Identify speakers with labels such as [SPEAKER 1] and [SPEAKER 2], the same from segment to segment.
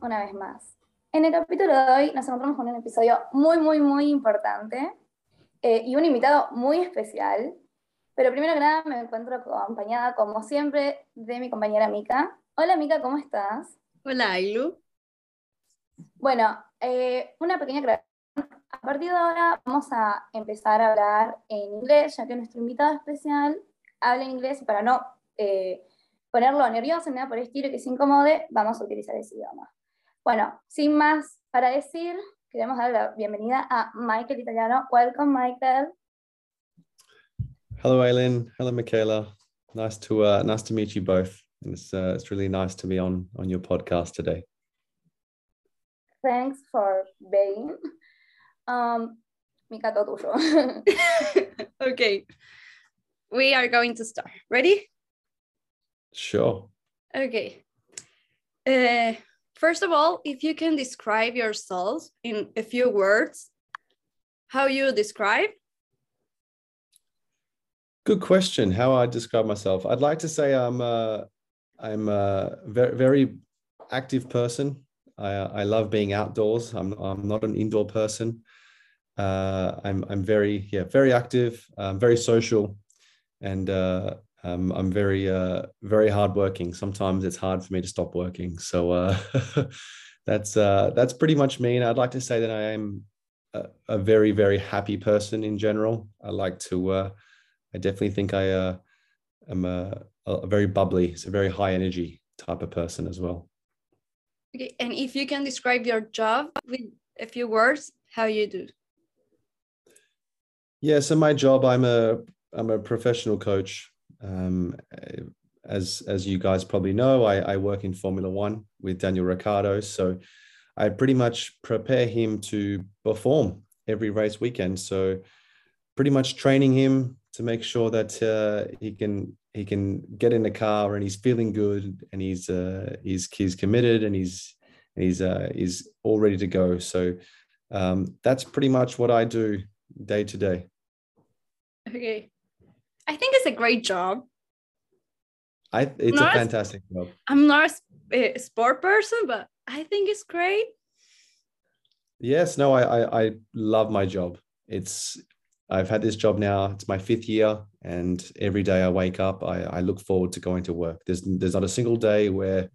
[SPEAKER 1] una vez más. En el capítulo de hoy nos encontramos con un episodio muy, muy, muy importante eh, y un invitado muy especial. Pero primero que nada me encuentro acompañada, como siempre, de mi compañera Mika. Hola Mika, ¿cómo estás?
[SPEAKER 2] Hola Ailu.
[SPEAKER 1] Bueno, eh, una pequeña aclaración. A partir de ahora vamos a empezar a hablar en inglés, ya que nuestro invitado especial habla inglés y para no eh, ponerlo nervioso ni nada por el estilo que se incomode, vamos a utilizar ese idioma. Bueno, sin más para decir, queremos dar la bienvenida a Michael Italiano. Welcome, Michael.
[SPEAKER 3] Hello, Aileen. Hello, Michaela. Nice to uh, nice to meet you both. And it's uh, it's really nice to be on on your podcast today.
[SPEAKER 1] Thanks for being. Um, Mika, todo tuyo.
[SPEAKER 2] okay, we are going to start. Ready?
[SPEAKER 3] Sure.
[SPEAKER 2] Okay. Uh, first of all, if you can describe yourself in a few words, how you describe?
[SPEAKER 3] Good question. How I describe myself? I'd like to say I'm a, I'm a very, very active person. I, I love being outdoors. I'm, I'm not an indoor person. Uh, I'm, I'm very, yeah, very active, um, very social, and uh, um, I'm very, uh, very hardworking. Sometimes it's hard for me to stop working. So uh, that's uh, that's pretty much me. And I'd like to say that I am a, a very, very happy person in general. I like to. Uh, I definitely think I uh, am a, a very bubbly, so very high energy type of person as well.
[SPEAKER 2] Okay, and if you can describe your job with a few words, how you do?
[SPEAKER 3] Yeah, so my job, I'm a I'm a professional coach. Um, as as you guys probably know, I, I work in Formula One with Daniel Ricciardo. So I pretty much prepare him to perform every race weekend. So pretty much training him to make sure that uh, he can he can get in the car and he's feeling good and he's uh, he's he's committed and he's he's uh, he's all ready to go. So um, that's pretty much what I do day to day.
[SPEAKER 2] Okay. I think it's a great job.
[SPEAKER 3] I it's
[SPEAKER 2] Not
[SPEAKER 3] a
[SPEAKER 2] as-
[SPEAKER 3] fantastic job.
[SPEAKER 2] I'm not a eh, sport person, but I think it's great.
[SPEAKER 3] Yes, no, I, I I love my job. It's I've had this job now. It's my fifth year, and every day I wake up, I, I look forward to going to work. There's there's not a single day where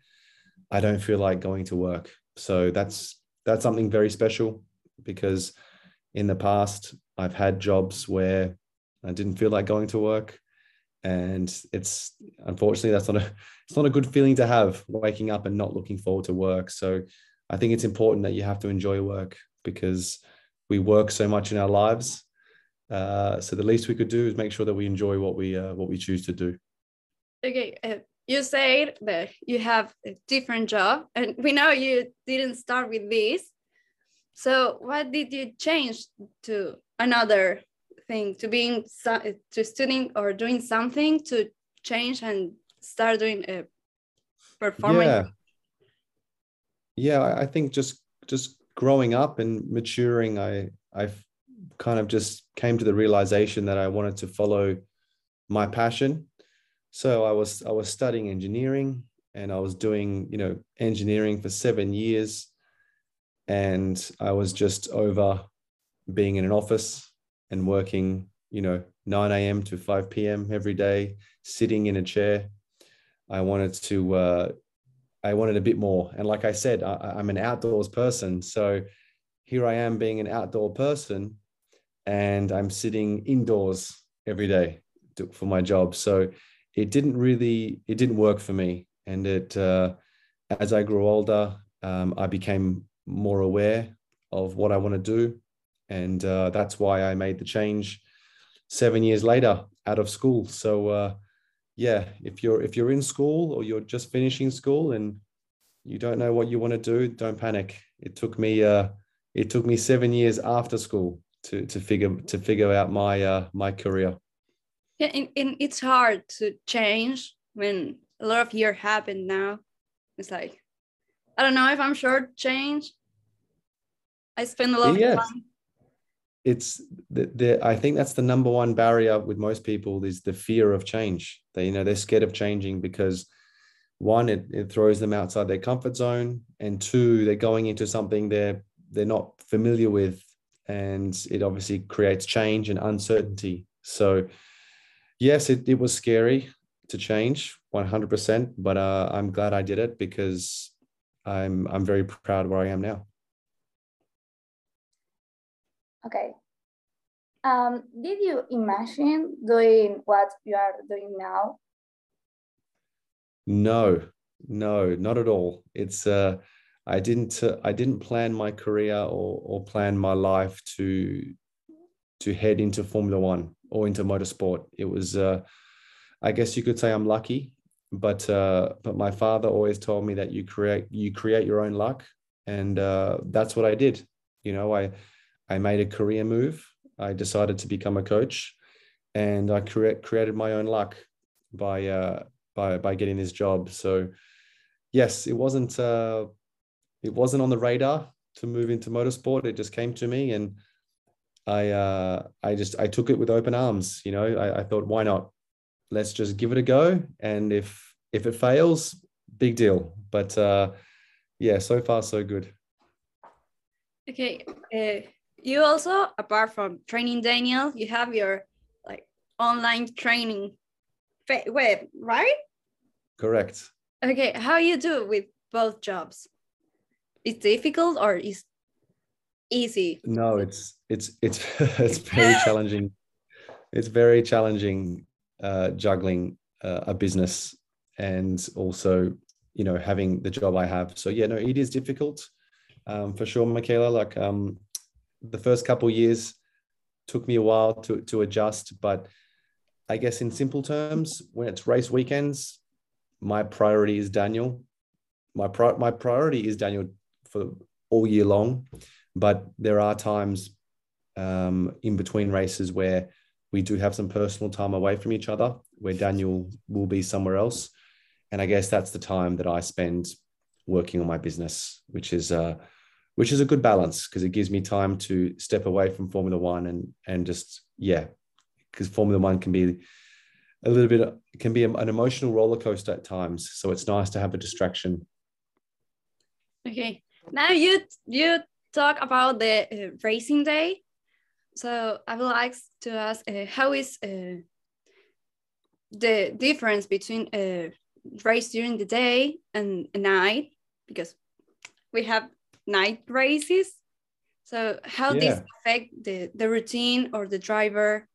[SPEAKER 3] I don't feel like going to work. So that's that's something very special because in the past I've had jobs where I didn't feel like going to work, and it's unfortunately that's not a it's not a good feeling to have waking up and not looking forward to work. So I think it's important that you have to enjoy work because we work so much in our lives. Uh, so the least we could do is make sure that we enjoy what we uh, what we choose to do.
[SPEAKER 2] Okay, uh, you said that you have a different job, and we know you didn't start with this. So, what did you change to another thing, to being to studying or doing something to change and start doing a performing?
[SPEAKER 3] Yeah, yeah. I I think just just growing up and maturing, I I've kind of just came to the realization that I wanted to follow my passion. So I was I was studying engineering and I was doing you know engineering for seven years, and I was just over being in an office and working you know 9 a.m. to 5 p.m. every day, sitting in a chair. I wanted to uh, I wanted a bit more, and like I said, I, I'm an outdoors person, so here I am being an outdoor person, and I'm sitting indoors every day to, for my job. So it didn't really it didn't work for me, and it uh, as I grew older, um, I became more aware of what I want to do, and uh, that's why I made the change seven years later out of school. So uh, yeah, if you're if you're in school or you're just finishing school and you don't know what you want to do, don't panic. It took me uh, it took me seven years after school to to figure to figure out my uh, my career.
[SPEAKER 2] Yeah, and, and it's hard to change when a lot of year happened now. It's like I don't know if I'm sure change. I spend a lot of time.
[SPEAKER 3] It's the, the i think that's the number one barrier with most people is the fear of change they you know they're scared of changing because one, it, it throws them outside their comfort zone, and two, they're going into something they're they're not familiar with, and it obviously creates change and uncertainty. So, yes, it, it was scary to change 100%, but uh, I'm glad I did it because I'm I'm very proud where I am now.
[SPEAKER 1] Okay. Um, did you imagine doing what you are doing now?
[SPEAKER 3] No, no, not at all. It's uh, I didn't uh, I didn't plan my career or or plan my life to to head into Formula One or into motorsport. It was uh, I guess you could say I'm lucky, but uh, but my father always told me that you create you create your own luck, and uh, that's what I did. You know, I I made a career move. I decided to become a coach, and I create created my own luck by uh, by by getting this job. So yes, it wasn't uh, it wasn't on the radar to move into motorsport. It just came to me, and I uh, I just I took it with open arms. You know, I, I thought, why not? Let's just give it a go, and if if it fails, big deal. But uh, yeah, so far so good.
[SPEAKER 2] Okay, uh, you also apart from training Daniel, you have your like online training web, right?
[SPEAKER 3] Correct.
[SPEAKER 2] Okay, how you do with both jobs? It's difficult or is easy?
[SPEAKER 3] No, it's it's it's it's very challenging. It's very challenging uh, juggling uh, a business and also you know having the job I have. So yeah, no, it is difficult um, for sure, Michaela. Like um, the first couple years took me a while to to adjust, but I guess in simple terms, when it's race weekends, my priority is Daniel. My pri- my priority is Daniel for all year long, but there are times um, in between races where we do have some personal time away from each other, where Daniel will be somewhere else, and I guess that's the time that I spend working on my business, which is uh, which is a good balance because it gives me time to step away from Formula One and and just yeah because Formula One can be a little bit can be an emotional roller coaster at times. So it's nice to have a distraction.
[SPEAKER 2] Okay, now you you talk about the uh, racing day. So I would like to ask, uh, how is uh, the difference between a race during the day and a night? Because we have night races. So how yeah. this affect the, the routine or the driver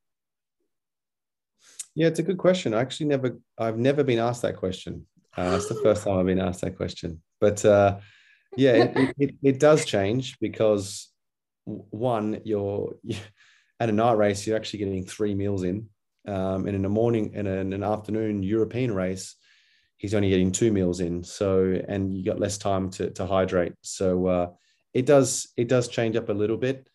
[SPEAKER 3] yeah, it's a good question. I actually never, I've never been asked that question. Uh, it's the first time I've been asked that question. But uh, yeah, it, it, it, does change because one, you're at a night race, you're actually getting three meals in. Um, and in the morning and in an afternoon European race, he's only getting two meals in. So, and you got less time to, to hydrate. So uh, it does, it does change up a little bit.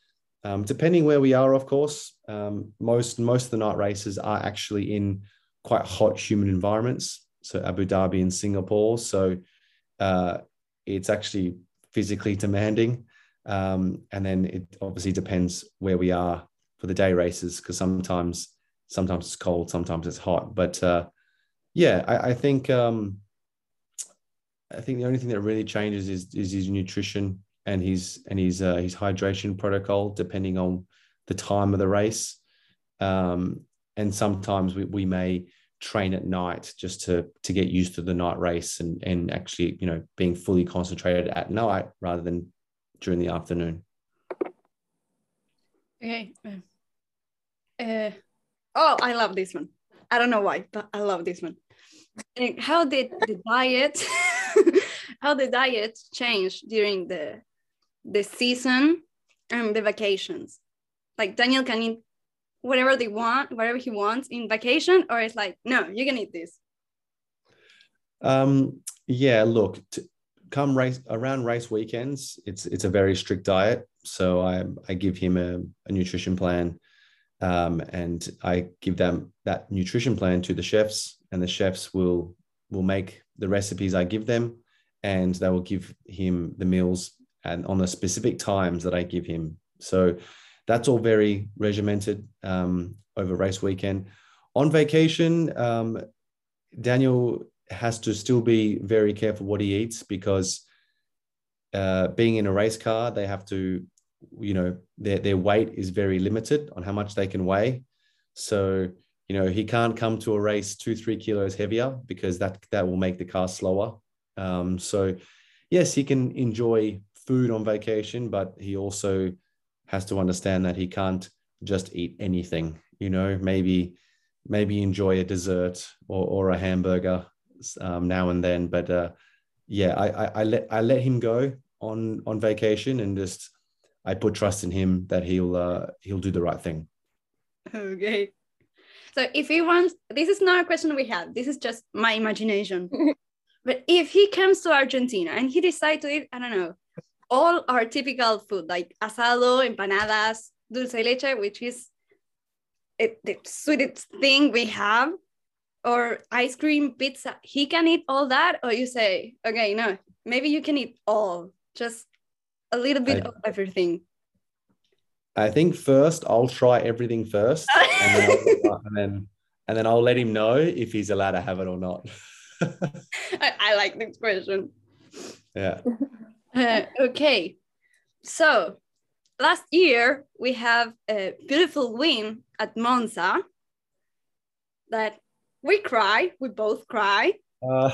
[SPEAKER 3] Um, depending where we are, of course, um, most most of the night races are actually in quite hot, humid environments. So Abu Dhabi and Singapore. So uh, it's actually physically demanding. Um, and then it obviously depends where we are for the day races because sometimes sometimes it's cold, sometimes it's hot. But uh, yeah, I, I think um, I think the only thing that really changes is is his nutrition and his and his uh, his hydration protocol depending on the time of the race. Um, and sometimes we, we may train at night just to to get used to the night race and and actually you know being fully concentrated at night rather than during the afternoon.
[SPEAKER 2] Okay. Uh, oh, I love this one. I don't know why, but I love this one. How did the diet how the diet change during the the season and the vacations. Like Daniel can eat whatever they want, whatever he wants in vacation, or it's like, no, you can eat this.
[SPEAKER 3] Um, yeah, look, come race around race weekends, it's it's a very strict diet. So I I give him a, a nutrition plan. Um, and I give them that nutrition plan to the chefs, and the chefs will will make the recipes I give them, and they will give him the meals and on the specific times that I give him. So that's all very regimented um, over race weekend. On vacation, um, Daniel has to still be very careful what he eats because uh, being in a race car, they have to, you know, their, their weight is very limited on how much they can weigh. So, you know, he can't come to a race two, three kilos heavier because that, that will make the car slower. Um, so, yes, he can enjoy food on vacation, but he also has to understand that he can't just eat anything, you know, maybe, maybe enjoy a dessert or, or a hamburger um, now and then. But uh, yeah, I, I, I let I let him go on on vacation and just I put trust in him that he'll uh, he'll do the right thing.
[SPEAKER 2] Okay. So if he wants, this is not a question we have. This is just my imagination. but if he comes to Argentina and he decides to eat, I don't know, all our typical food like asado, empanadas, dulce leche, which is it, the sweetest thing we have, or ice cream, pizza, he can eat all that? Or you say, okay, no, maybe you can eat all, just a little bit I, of everything.
[SPEAKER 3] I think first I'll try everything first, and, then and, then and then I'll let him know if he's allowed to have it or not.
[SPEAKER 2] I, I, like this question.
[SPEAKER 3] Yeah.
[SPEAKER 2] Uh, okay, so last year we have a beautiful win at Monza that we cry we both cry uh.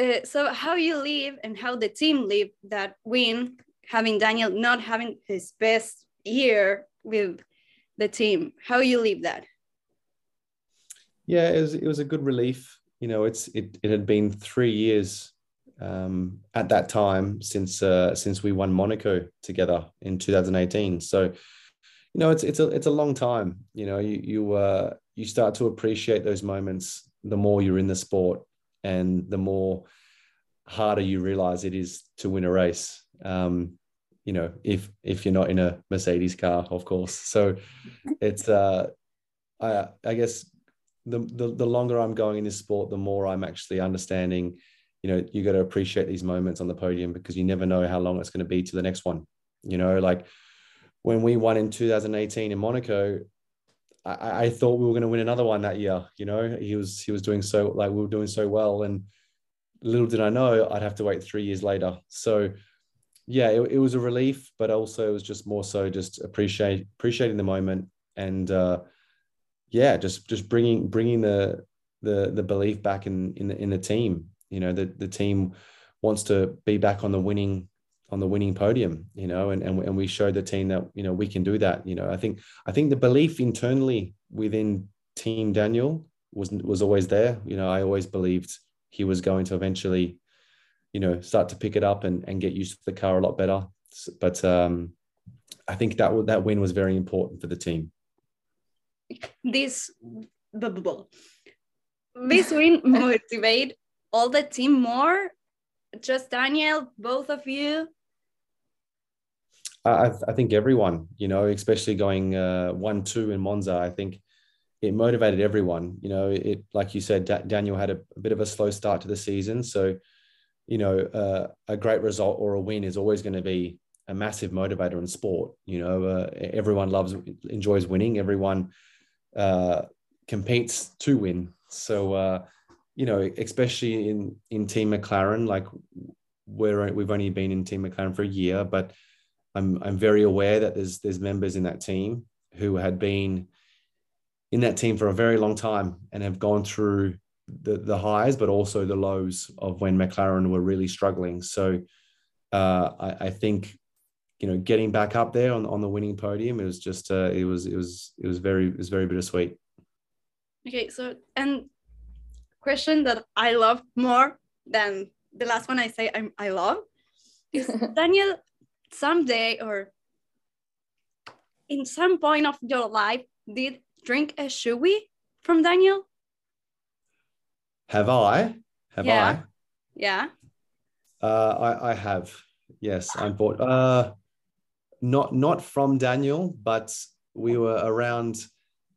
[SPEAKER 2] Uh, so how you live and how the team live that win having daniel not having his best year with the team how you live that?
[SPEAKER 3] Yeah it was, it was a good relief. You know it's it, it had been three years um, at that time since uh, since we won monaco together in 2018 so you know it's it's a it's a long time. You know you you uh you start to appreciate those moments the more you're in the sport and the more harder you realize it is to win a race um you know if if you're not in a mercedes car of course. So it's uh i i guess the, the the longer i'm going in this sport the more i'm actually understanding you know you got to appreciate these moments on the podium because you never know how long it's going to be to the next one. You know like when we won in 2018 in Monaco, I, I thought we were going to win another one that year. You know, he was he was doing so like we were doing so well, and little did I know I'd have to wait three years later. So yeah, it, it was a relief, but also it was just more so just appreciate appreciating the moment and uh, yeah, just just bringing bringing the the the belief back in in the, in the team. You know, the the team wants to be back on the winning on the winning podium, you know, and, and, and we showed the team that, you know, we can do that. You know, I think, I think the belief internally within team Daniel was, was always there. You know, I always believed he was going to eventually, you know, start to pick it up and, and get used to the car a lot better. But um, I think that that win was very important for the team.
[SPEAKER 2] This, this win motivate all the team more just Daniel, both of you?
[SPEAKER 3] I, I think everyone, you know, especially going uh, one two in Monza, I think it motivated everyone. You know, it like you said, da- Daniel had a, a, bit of a slow start to the season, so you know, uh, a great result or a win is always going to be a massive motivator in sport. You know, uh, everyone loves enjoys winning. Everyone uh, competes to win. So uh, you know, especially in in Team McLaren, like we're we've only been in Team McLaren for a year, but I'm I'm very aware that there's there's members in that team who had been in that team for a very long time and have gone through the the highs, but also the lows of when McLaren were really struggling. So uh, I, I think you know getting back up there on, on the winning podium it was just uh, it was it was it was very it was very bittersweet
[SPEAKER 2] okay so and question that I love more than the last one I say I'm, I love is Daniel someday or in some point of your life did drink a shoey from Daniel?
[SPEAKER 3] Have I? Have
[SPEAKER 2] yeah.
[SPEAKER 3] I?
[SPEAKER 2] Yeah.
[SPEAKER 3] Uh, I, I have. Yes, I'm bought. Uh, not not from Daniel, but we were around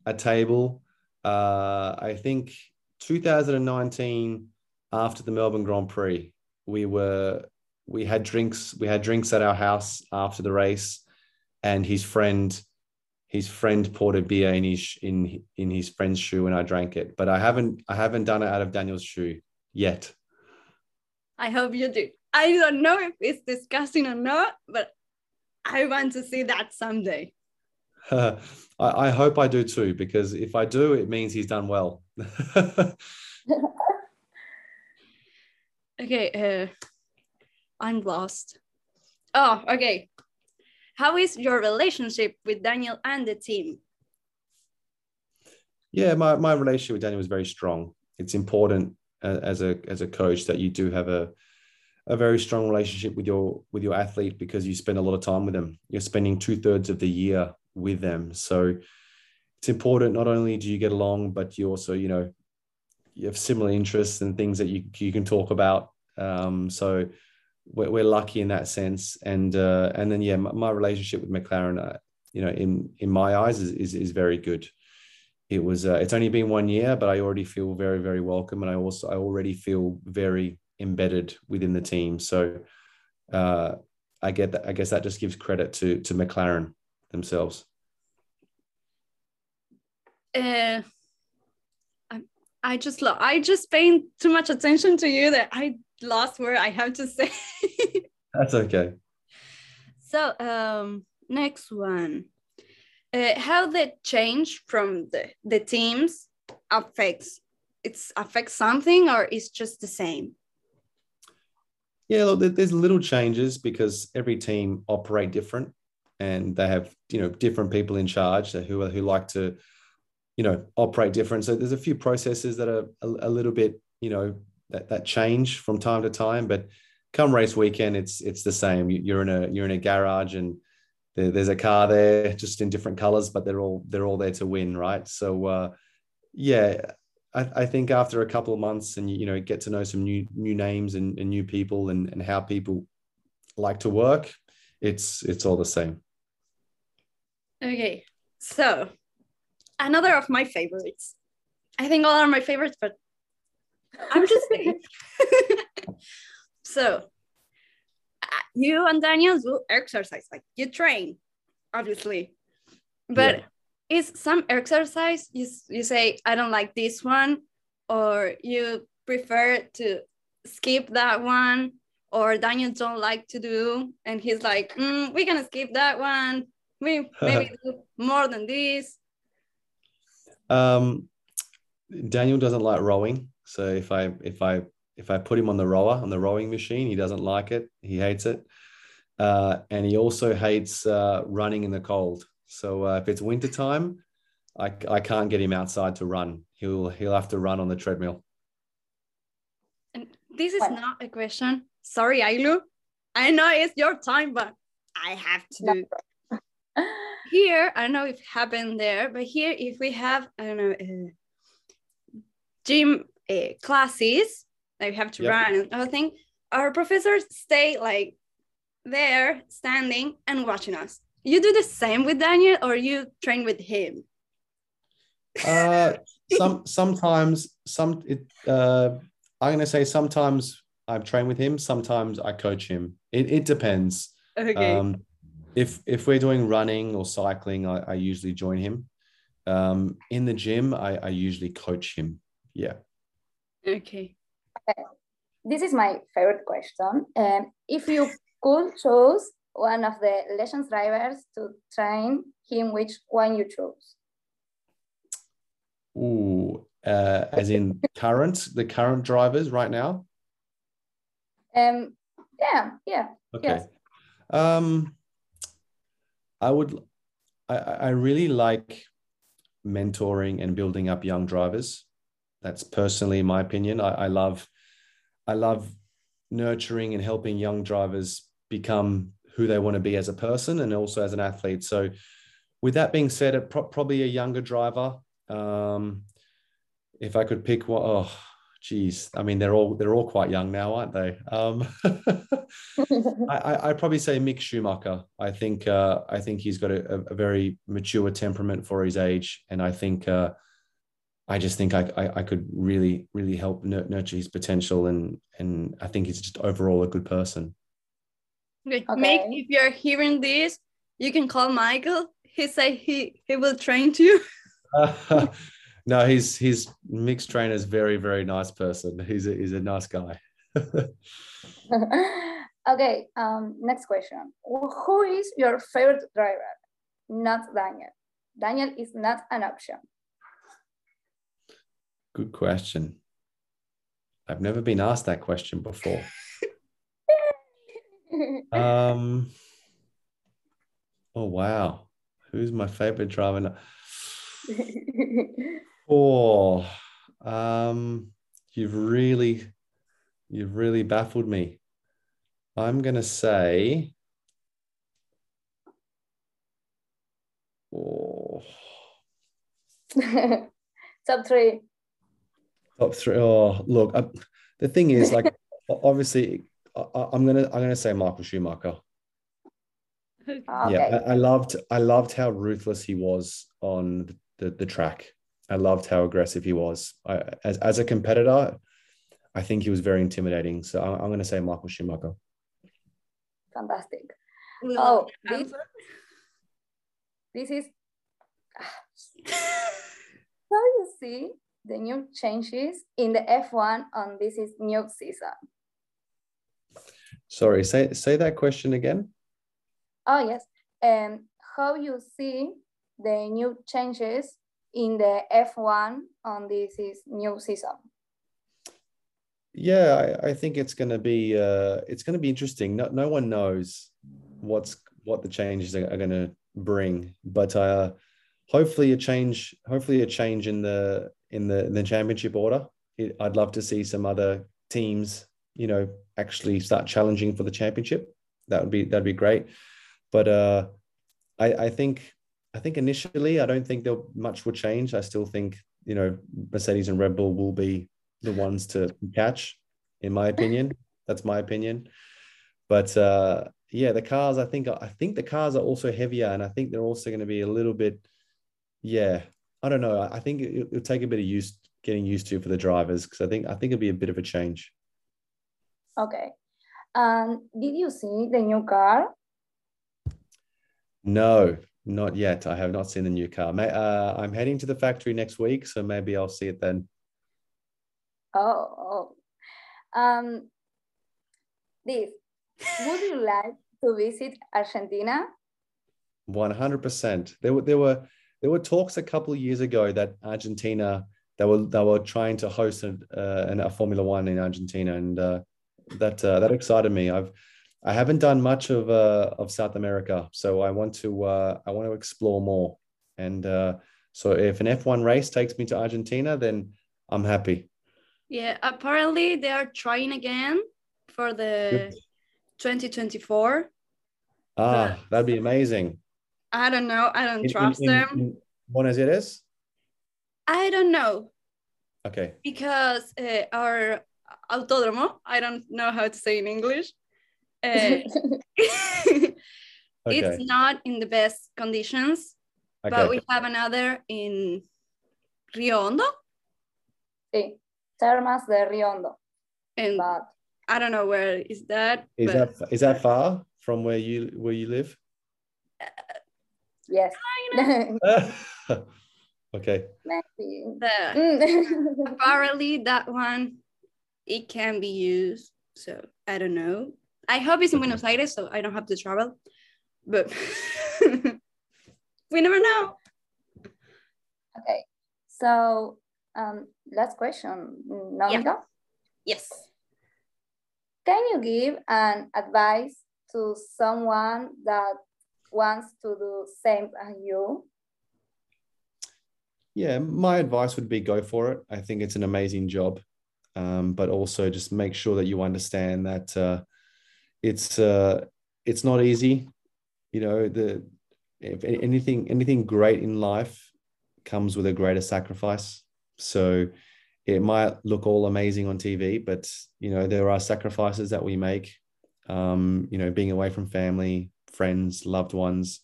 [SPEAKER 3] a table. Uh, I think 2019, after the Melbourne Grand Prix, we were we had drinks we had drinks at our house after the race, and his friend his friend poured a beer in his in in his friend's shoe and I drank it. But I haven't I haven't done it out of Daniel's shoe yet.
[SPEAKER 2] I hope you do. I don't know if it's disgusting or not, but I want to see that someday.
[SPEAKER 3] I, I hope I do too, because if I do, it means he's done well.
[SPEAKER 2] okay, uh, I'm lost. Oh, okay. How is your relationship with Daniel and the team?
[SPEAKER 3] Yeah, my, my relationship with Daniel is very strong. It's important uh, as a as a coach that you do have a a very strong relationship with your with your athlete because you spend a lot of time with them. You're spending two thirds of the year with them, so it's important. Not only do you get along, but you also you know you have similar interests and things that you you can talk about. Um, so we're, we're lucky in that sense. And uh, and then yeah, my, my relationship with McLaren, uh, you know, in in my eyes is is, is very good. It was uh, it's only been one year, but I already feel very very welcome, and I also I already feel very embedded within the team. So uh, I get that. I guess that just gives credit to to McLaren themselves.
[SPEAKER 2] Uh, I, I just lo- I just paying too much attention to you that I lost word I have to say.
[SPEAKER 3] That's okay.
[SPEAKER 2] So um, next one, uh, how the change from the the teams affects it's affects something or it's just the same.
[SPEAKER 3] Yeah, look, there's little changes because every team operate different, and they have you know different people in charge who who like to, you know, operate different. So there's a few processes that are a, a little bit you know that that change from time to time. But come race weekend, it's it's the same. You're in a you're in a garage and there, there's a car there, just in different colors, but they're all they're all there to win, right? So uh, yeah, I, I think after a couple of months and you know get to know some new new names and, and new people and, and how people like to work, it's it's all the same.
[SPEAKER 2] Okay, so another of my favorites. I think all are my favorites, but I'm just saying. so you and Daniel do exercise, like you train, obviously. But yeah. is some exercise you, you say, I don't like this one, or you prefer to skip that one, or Daniel don't like to do, and he's like, mm, we're gonna skip that one. We maybe do more than this.
[SPEAKER 3] Um, Daniel doesn't like rowing. So if I if I if I put him on the rower on the rowing machine, he doesn't like it. He hates it, uh, and he also hates uh, running in the cold. So uh, if it's winter time, I, I can't get him outside to run. He'll he'll have to run on the treadmill.
[SPEAKER 2] And this is not a question. Sorry, Ailu. I know it's your time, but I have to. here, I don't know if it happened there, but here, if we have, I don't know, uh, gym uh, classes that we have to yep. run and everything, our professors stay like there standing and watching us. You do the same with Daniel or you train with him?
[SPEAKER 3] Uh, some sometimes some it uh, I'm gonna say sometimes I train with him, sometimes I coach him. It, it depends.
[SPEAKER 2] Okay.
[SPEAKER 3] Um, if if we're doing running or cycling, I, I usually join him. Um, in the gym, I, I usually coach him. Yeah.
[SPEAKER 2] Okay.
[SPEAKER 1] okay. This is my favorite question. Um, if you could choose one of the Legends drivers to train him, which one you choose?
[SPEAKER 3] Ooh, uh, as in current, the current drivers right now?
[SPEAKER 1] Um, yeah, yeah.
[SPEAKER 3] Okay. Yes. Um, I would, I, I really like mentoring and building up young drivers that's personally my opinion. I, I love, I love nurturing and helping young drivers become who they want to be as a person and also as an athlete. So, with that being said, pro- probably a younger driver. Um, if I could pick one, oh, geez, I mean they're all they're all quite young now, aren't they? Um, I, I probably say Mick Schumacher. I think uh, I think he's got a, a, very mature temperament for his age, and I think uh, I just think I, I, I could really, really help nurture his potential. And, and I think he's just overall a good person.
[SPEAKER 2] Okay. okay. Mick, if you're hearing this, you can call Michael. he say he he will train you?
[SPEAKER 3] no, he's he's Mick's trainer is very very nice person. He's a, he's a nice guy.
[SPEAKER 1] okay, um, next question. Who is your favorite driver? Not Daniel. Daniel is not an option.
[SPEAKER 3] Good question. I've never been asked that question before. um. Oh wow, who's my favorite driver? oh, um, you've really, you've really baffled me. I'm gonna say. Oh.
[SPEAKER 1] Top three.
[SPEAKER 3] Top three. Oh, look, I, the thing is, like, obviously, I, am gonna I'm gonna say Michael Schumacher.
[SPEAKER 1] Okay.
[SPEAKER 3] Yeah, I, I, loved I loved how ruthless he was on the, the track. I loved how aggressive he was. I, as as a competitor, I think he was very intimidating. So I'm, I'm going to say Michael Schumacher.
[SPEAKER 1] Fantastic. Oh, this, this is. so you see the new changes in the F1 on this is new season.
[SPEAKER 3] Sorry, say say that question again.
[SPEAKER 1] Oh yes, um, how you see the new changes in the F1 on this is new season?
[SPEAKER 3] Yeah, I, I think it's going to be uh, it's going to be interesting. No, no one knows what's what the changes are, are going to bring, but uh, hopefully a change. Hopefully a change in the in the in the championship order. It, I'd love to see some other teams, you know, actually start challenging for the championship. That would be that'd be great. But uh, I, I think I think initially I don't think there much will change. I still think you know Mercedes and Red Bull will be the ones to catch, in my opinion. That's my opinion. But uh, yeah, the cars. I think I think the cars are also heavier, and I think they're also going to be a little bit. Yeah, I don't know. I think it, will take a bit of use getting used to for the drivers because I think I think it'll be a bit of a change.
[SPEAKER 1] Okay. Um, did you see the new car?
[SPEAKER 3] No, not yet. I have not seen the new car. May, uh, I'm heading to the factory next week, so maybe I'll see it then.
[SPEAKER 1] Oh, oh. Um, this, would you like to visit Argentina?
[SPEAKER 3] 100%. There were, there were, there were talks a couple of years ago that Argentina, they were, they were trying to host a, uh, a Formula One in Argentina. And uh, that, uh, that excited me. I've, I haven't done much of uh, of South America, so I want to uh, I want to explore more. And uh, so, if an F1 race takes me to Argentina, then I'm happy.
[SPEAKER 2] Yeah, apparently they are trying again for the 2024.
[SPEAKER 3] Ah, that'd be amazing.
[SPEAKER 2] I don't know. I don't in, trust in, them. In
[SPEAKER 3] Buenos Aires?
[SPEAKER 2] I don't know.
[SPEAKER 3] Okay.
[SPEAKER 2] Because uh, our autódromo, I don't know how to say in English. Uh, okay. It's not in the best conditions, okay. but we have another in Rio Hondo.
[SPEAKER 1] Sí, Termas de Rio Hondo.
[SPEAKER 2] And but... I don't know where is that.
[SPEAKER 3] Is but... that is that far from where you where you live?
[SPEAKER 1] Uh, yes.
[SPEAKER 3] okay.
[SPEAKER 2] The, apparently that one it can be used. So I don't know. I hope it's in Buenos Aires, so I don't have to travel. But we never know.
[SPEAKER 1] Okay, so um, last question, Naomica. Yeah.
[SPEAKER 2] Yes.
[SPEAKER 1] Can you give an advice to someone that wants to do same as you?
[SPEAKER 3] Yeah, my advice would be go for it. I think it's an amazing job, um, but also just make sure that you understand that uh, it's uh, it's not easy. You know, the if anything anything great in life comes with a greater sacrifice. So it might look all amazing on TV, but you know there are sacrifices that we make. Um, you know, being away from family, friends, loved ones,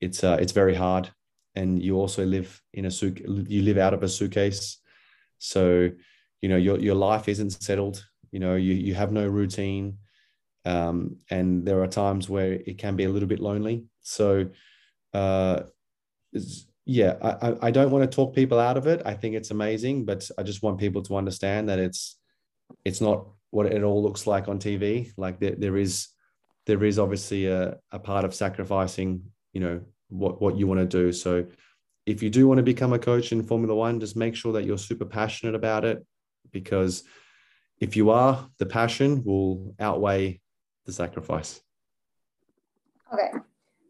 [SPEAKER 3] it's uh, it's very hard, and you also live in a suit. You live out of a suitcase, so you know your your life isn't settled. You know, you you have no routine um, and there are times where it can be a little bit lonely. So, uh, yeah, I, I- don't want to talk people out of it. I think it's amazing, but I just want people to understand that it's it's not what it all looks like on TV. Like there, there is there is obviously a, a part of sacrificing, you know, what what you want to do. So if you do want to become a coach in Formula One, just make sure that you're super passionate about it because if you are, the passion will outweigh the sacrifice.
[SPEAKER 1] Okay,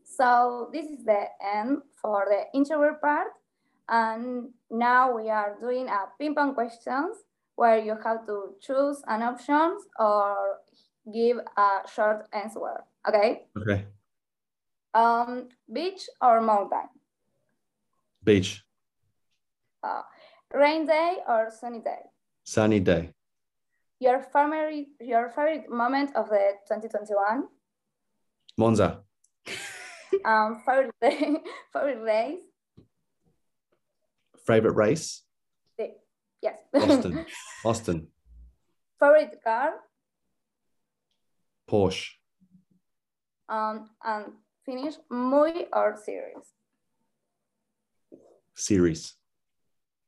[SPEAKER 1] so this is the end for the interview part. And now we are doing a ping pong questions where you have to choose an option or give a short answer. Okay,
[SPEAKER 3] Okay.
[SPEAKER 1] um, beach or mountain?
[SPEAKER 3] Beach,
[SPEAKER 1] Uh, rain day or sunny day?
[SPEAKER 3] sunny day.
[SPEAKER 1] Your favorite, your favorite moment of the 2021?
[SPEAKER 3] Monza,
[SPEAKER 1] Um, favorite day, favorite race?
[SPEAKER 3] favorite race?
[SPEAKER 1] Yes.
[SPEAKER 3] Austin, Austin,
[SPEAKER 1] favorite car?
[SPEAKER 3] Porsche,
[SPEAKER 1] Um, and finish movie or series?
[SPEAKER 3] series.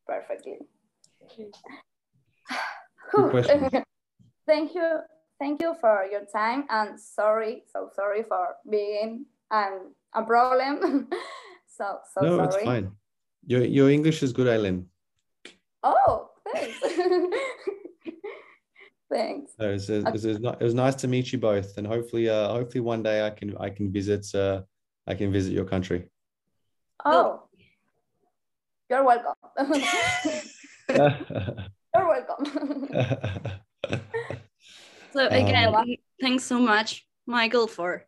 [SPEAKER 1] Perfectly. Thank you, thank you for your time and sorry, so sorry for being um, a problem. so so
[SPEAKER 3] no,
[SPEAKER 1] sorry.
[SPEAKER 3] it's fine. Your your English is good, Aileen.
[SPEAKER 1] Oh, thanks. thanks.
[SPEAKER 3] No, it's, it, was, it, was, it was nice to meet you both, and hopefully, uh, hopefully one day I can I can visit uh, I can visit your country.
[SPEAKER 1] Oh, you're welcome. you're welcome.
[SPEAKER 2] So again,
[SPEAKER 1] Um,
[SPEAKER 2] thanks so much, Michael, for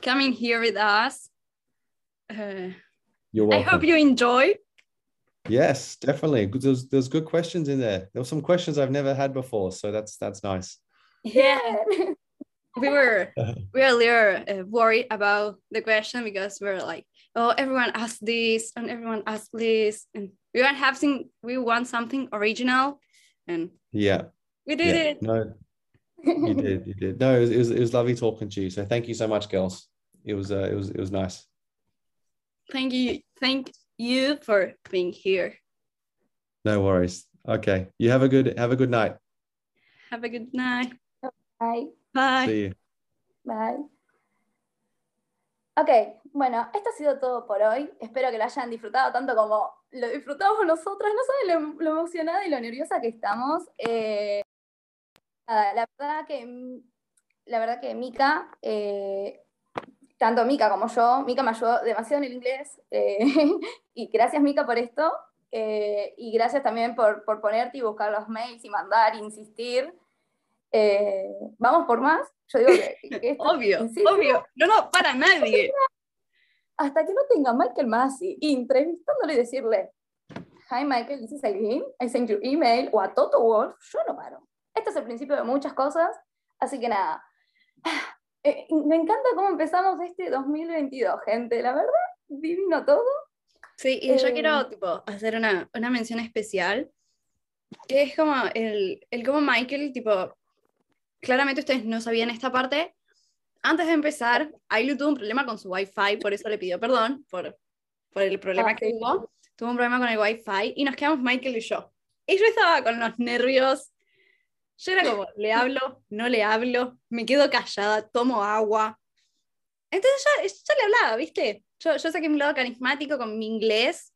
[SPEAKER 2] coming here with us. Uh,
[SPEAKER 3] You're welcome.
[SPEAKER 2] I hope you enjoy.
[SPEAKER 3] Yes, definitely. There's there's good questions in there. There were some questions I've never had before, so that's that's nice.
[SPEAKER 2] Yeah, we were we little uh, worried about the question because we are like, oh, everyone asked this and everyone asked this, and we want having we want something original, and
[SPEAKER 3] Yeah,
[SPEAKER 2] we did
[SPEAKER 3] yeah.
[SPEAKER 2] it.
[SPEAKER 3] No, you did, you did. No, it was, it was it was lovely talking to you. So thank you so much, girls. It was uh, it was it was nice.
[SPEAKER 2] Thank you, thank you for being here.
[SPEAKER 3] No worries. Okay, you have a good have a good night.
[SPEAKER 2] Have a good night.
[SPEAKER 1] Bye.
[SPEAKER 2] Bye.
[SPEAKER 3] See you.
[SPEAKER 1] Bye. Ok, bueno, esto ha sido todo por hoy. Espero que lo hayan disfrutado tanto como lo disfrutamos nosotras. No saben lo, lo emocionada y lo nerviosa que estamos. Eh, nada, la verdad que la verdad que Mika, eh, tanto Mika como yo, Mika me ayudó demasiado en el inglés. eh, y gracias Mika por esto. eh, y gracias también por, por ponerte y buscar los mails y mandar, insistir. Eh, Vamos por más. Yo digo que, que esto-
[SPEAKER 2] Obvio,
[SPEAKER 1] insisto,
[SPEAKER 2] obvio. No, no, para nadie.
[SPEAKER 1] hasta que no tenga Michael Masi entrevistándole y decirle, Hi Michael, this is Aileen, I sent you email, o a Toto Wolf, yo no paro. Este es el principio de muchas cosas, así que nada. Eh, me encanta cómo empezamos este 2022, gente, la verdad, divino todo.
[SPEAKER 2] Sí, y yo
[SPEAKER 1] Eh,
[SPEAKER 2] quiero tipo, hacer una, una mención especial, que es como el, el como Michael, tipo, claramente ustedes no sabían esta parte. Antes de empezar, Ailu tuvo un problema con su Wi-Fi, por eso le pidió perdón por, por el problema
[SPEAKER 1] Ah,
[SPEAKER 2] que
[SPEAKER 1] sí.
[SPEAKER 2] tuvo. Tuvo un problema con el Wi-Fi y nos quedamos Michael y yo. Y yo estaba con los nervios. Yo era como, le hablo, no le hablo, me quedo callada, tomo agua. Entonces yo, yo le hablaba, ¿viste? Yo, yo saqué mi lado carismático con mi inglés.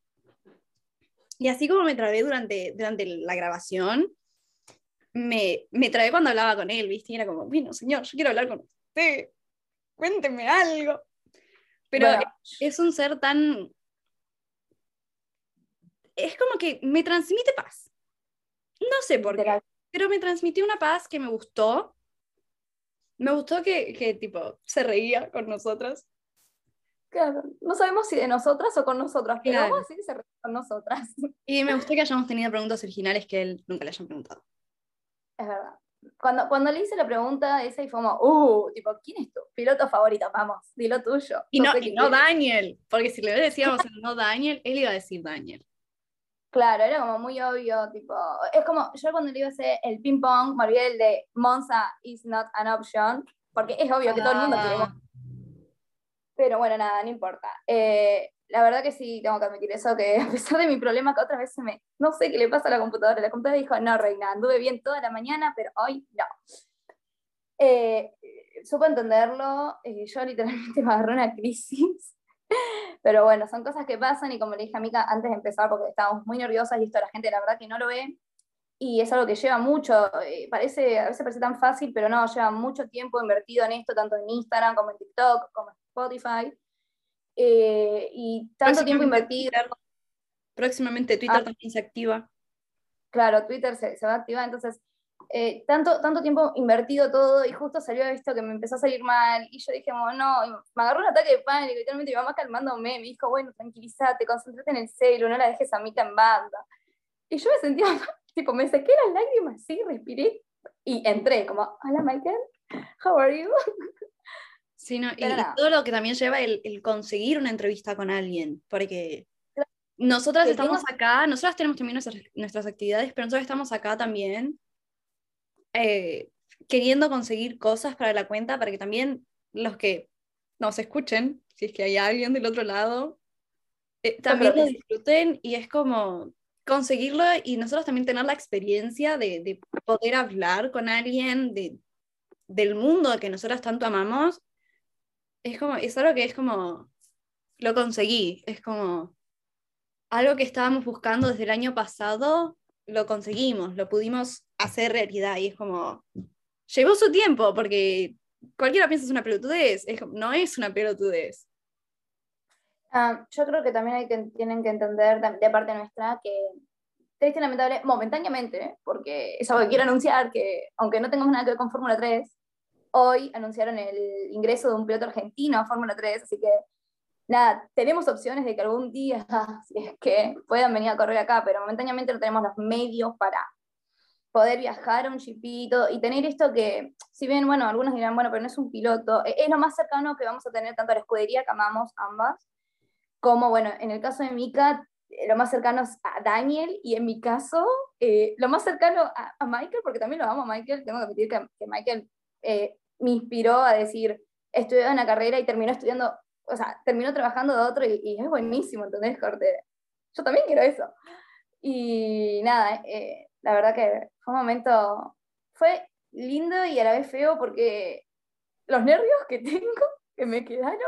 [SPEAKER 2] Y así como me trabé durante, durante la grabación, me, me trabé cuando hablaba con él, ¿viste? Y era como, bueno, señor, yo quiero hablar con usted, cuénteme algo. Pero
[SPEAKER 1] Bueno,
[SPEAKER 2] es un ser tan... Es como que me transmite paz. No sé por qué. Pero me transmitió una paz que me gustó. Me gustó que, que tipo, se reía con nosotras.
[SPEAKER 1] Claro, no sabemos si de nosotras o con nosotras, pero
[SPEAKER 2] Claro.
[SPEAKER 1] vamos a decir que se ríe con nosotras.
[SPEAKER 2] Y me gustó que hayamos tenido preguntas originales que él nunca le hayan preguntado.
[SPEAKER 1] Es verdad. Cuando, cuando le hice la pregunta esa y fue como, uh, tipo, ¿quién es tu piloto favorito? Vamos, dilo tuyo.
[SPEAKER 2] Y no,
[SPEAKER 1] sé
[SPEAKER 2] y no. Daniel, porque si le decíamos no Daniel, él iba a decir Daniel.
[SPEAKER 1] Claro, era como muy obvio, tipo, es como, yo cuando le iba a hacer el ping pong, me olvidé el de Monza is not an option, porque es obvio que todo el mundo quiere
[SPEAKER 2] Ah,
[SPEAKER 1] Pero bueno, nada, no importa. Eh, la verdad que sí, tengo que admitir eso, que a pesar de mi problema, que otra vez se me, no sé qué le pasa a la computadora, la computadora dijo, no, reina, anduve bien toda la mañana, pero hoy no. Eh, supo entenderlo, eh, yo literalmente me agarré una crisis, pero bueno, son cosas que pasan y como le dije a Mika antes de empezar, porque estábamos muy nerviosas y esto la gente la verdad que no lo ve, y es algo que lleva mucho, eh, parece, a veces parece tan fácil, pero no, lleva mucho tiempo invertido en esto, tanto en Instagram como en TikTok, como en Spotify, eh, y tanto tiempo invertido.
[SPEAKER 2] Próximamente Twitter
[SPEAKER 1] Ah.
[SPEAKER 2] también se activa.
[SPEAKER 1] Claro, Twitter se, se va a activar, entonces, eh, tanto, tanto tiempo invertido todo, y justo salió esto que me empezó a salir mal, y yo dije, no, y me agarró un ataque de pánico, literalmente mi mamá calmándome, me dijo, bueno, tranquilízate, concéntrate en el celu, no la dejes a Mica en banda. Y yo me sentía, tipo, me sequé las lágrimas, sí, respiré, y entré, como, hola Michael, how are you?
[SPEAKER 2] Sí, no, y, y todo lo que también lleva el, el conseguir una entrevista con alguien, porque nosotras
[SPEAKER 1] Que
[SPEAKER 2] estamos
[SPEAKER 1] tengas-
[SPEAKER 2] acá, nosotras tenemos también nuestras, nuestras actividades, pero nosotros estamos acá también eh, queriendo conseguir cosas para la cuenta, para que también los que nos escuchen, si es que hay alguien del otro lado, eh, también lo disfruten y es como conseguirlo y nosotros también tener la experiencia de, de poder hablar con alguien de, del mundo que nosotras tanto amamos, es como, es algo que es como, lo conseguí, es como algo que estábamos buscando desde el año pasado, lo conseguimos, lo pudimos hacer realidad y es como, llevó su tiempo porque cualquiera piensa es una pelotudez, es no es una pelotudez.
[SPEAKER 1] Ah, yo creo que también hay que, tienen que entender de parte nuestra que triste y lamentable, momentáneamente, porque es algo que quiero anunciar, que aunque no tengamos nada que ver con Fórmula 3, hoy anunciaron el ingreso de un piloto argentino a Fórmula 3, así que nada, tenemos opciones de que algún día, si es que puedan venir a correr acá, pero momentáneamente no tenemos los medios para poder viajar a un chipito y tener esto que, si bien, bueno, algunos dirán, bueno, pero no es un piloto, e- es lo más cercano que vamos a tener tanto a la escudería que amamos ambas, como, bueno, en el caso de Mika, eh, lo más cercano es a Daniel, y en mi caso, eh, lo más cercano a, a Michael, porque también lo amo a Michael, tengo que admitir que, que Michael eh, me inspiró a decir, estudió una carrera y terminó estudiando, o sea, terminó trabajando de otro y, y es buenísimo, ¿entendés, Corte? Yo también quiero eso. Y nada, eh, la verdad que fue un momento, fue lindo y a la vez feo porque los nervios que tengo, que me quedaron,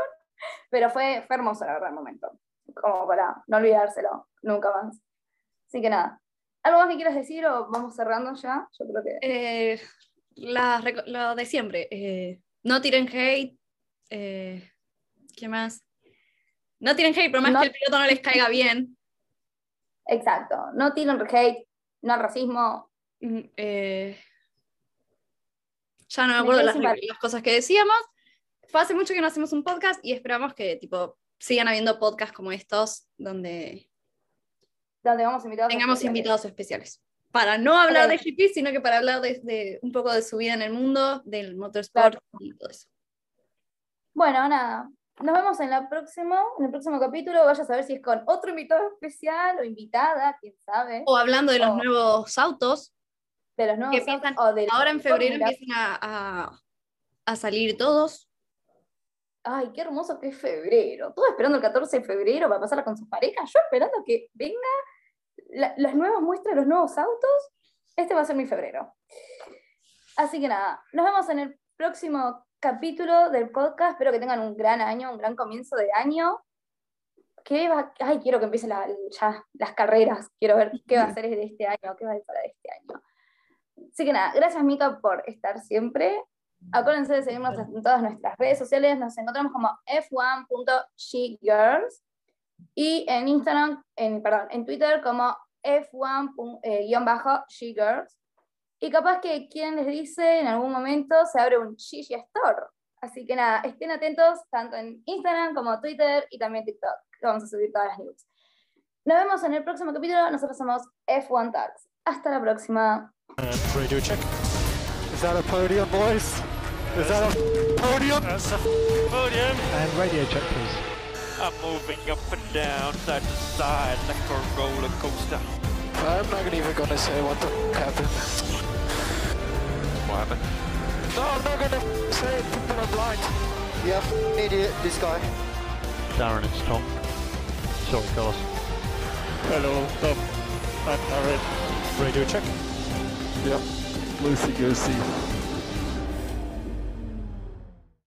[SPEAKER 1] pero fue, fue hermoso la verdad el momento, como para no olvidárselo nunca más. Así que nada, ¿algo más que quieras decir o vamos cerrando ya? Yo creo que...
[SPEAKER 2] Eh, la lo de siempre, eh, no tiren hate, eh, ¿qué más? No tiren hate, por más
[SPEAKER 1] No-
[SPEAKER 2] que el piloto no les caiga bien.
[SPEAKER 1] Exacto, no tiren hate, no al racismo.
[SPEAKER 2] Mm, eh, ya no me acuerdo
[SPEAKER 1] quedé
[SPEAKER 2] las, cosas que decíamos. Fue hace mucho que no hacemos un podcast y esperamos que tipo sigan habiendo podcasts como estos donde
[SPEAKER 1] Donde vamos invitados.
[SPEAKER 2] tengamos
[SPEAKER 1] especiales.
[SPEAKER 2] invitados especiales. Para no hablar de GP, sino que para hablar de, de un poco de su vida en el mundo, del motorsport y todo eso.
[SPEAKER 1] Bueno, nada. Nos vemos en, la próxima, en el próximo capítulo. Vaya a saber si es con otro invitado especial o invitada, quién sabe.
[SPEAKER 2] O hablando de los nuevos autos,
[SPEAKER 1] de los nuevos
[SPEAKER 2] que
[SPEAKER 1] autos o de
[SPEAKER 2] ahora en febrero empiezan a, a- a salir todos.
[SPEAKER 1] Ay, qué hermoso que es febrero. Todos esperando el 14 de febrero para pasarla con sus parejas. Yo esperando que venga la- las nuevas muestras de los nuevos autos. Este va a ser mi febrero. Así que nada, nos vemos en el próximo capítulo del podcast. Espero que tengan un gran año, un gran comienzo de año. ¿Qué va? Ay, quiero que empiecen ya las carreras. Quiero ver qué va a ser de este año, qué va a ser para este año. Así que nada, gracias Mika por estar siempre. Acuérdense de seguirnos en todas nuestras redes sociales. Nos encontramos como f1.shegirls y en Instagram, en, perdón, en Twitter como f1-shegirls. Y capaz que quien les dice en algún momento se abre un Gigi Store. Así que nada, estén atentos tanto en Instagram como Twitter y también TikTok, que vamos a subir todas las news. Nos vemos en el próximo capítulo. Nosotros somos F1 Talks. Hasta la próxima.
[SPEAKER 4] And radio check. Is that a podium, boys? Is that a podium?
[SPEAKER 5] That's a podium.
[SPEAKER 4] And radio check, please.
[SPEAKER 5] I'm moving up and down, side to side, like a roller coaster.
[SPEAKER 4] I'm not even gonna say what the f- happened.
[SPEAKER 5] What happened?
[SPEAKER 4] No, I'm not gonna say it. People are blind. Yeah, f- idiot, this guy.
[SPEAKER 6] Darren, it's Tom. Sorry, Carlos.
[SPEAKER 4] Hello, Tom. I'm Aaron.
[SPEAKER 6] Radio check.
[SPEAKER 4] Yep. Lucy goosey.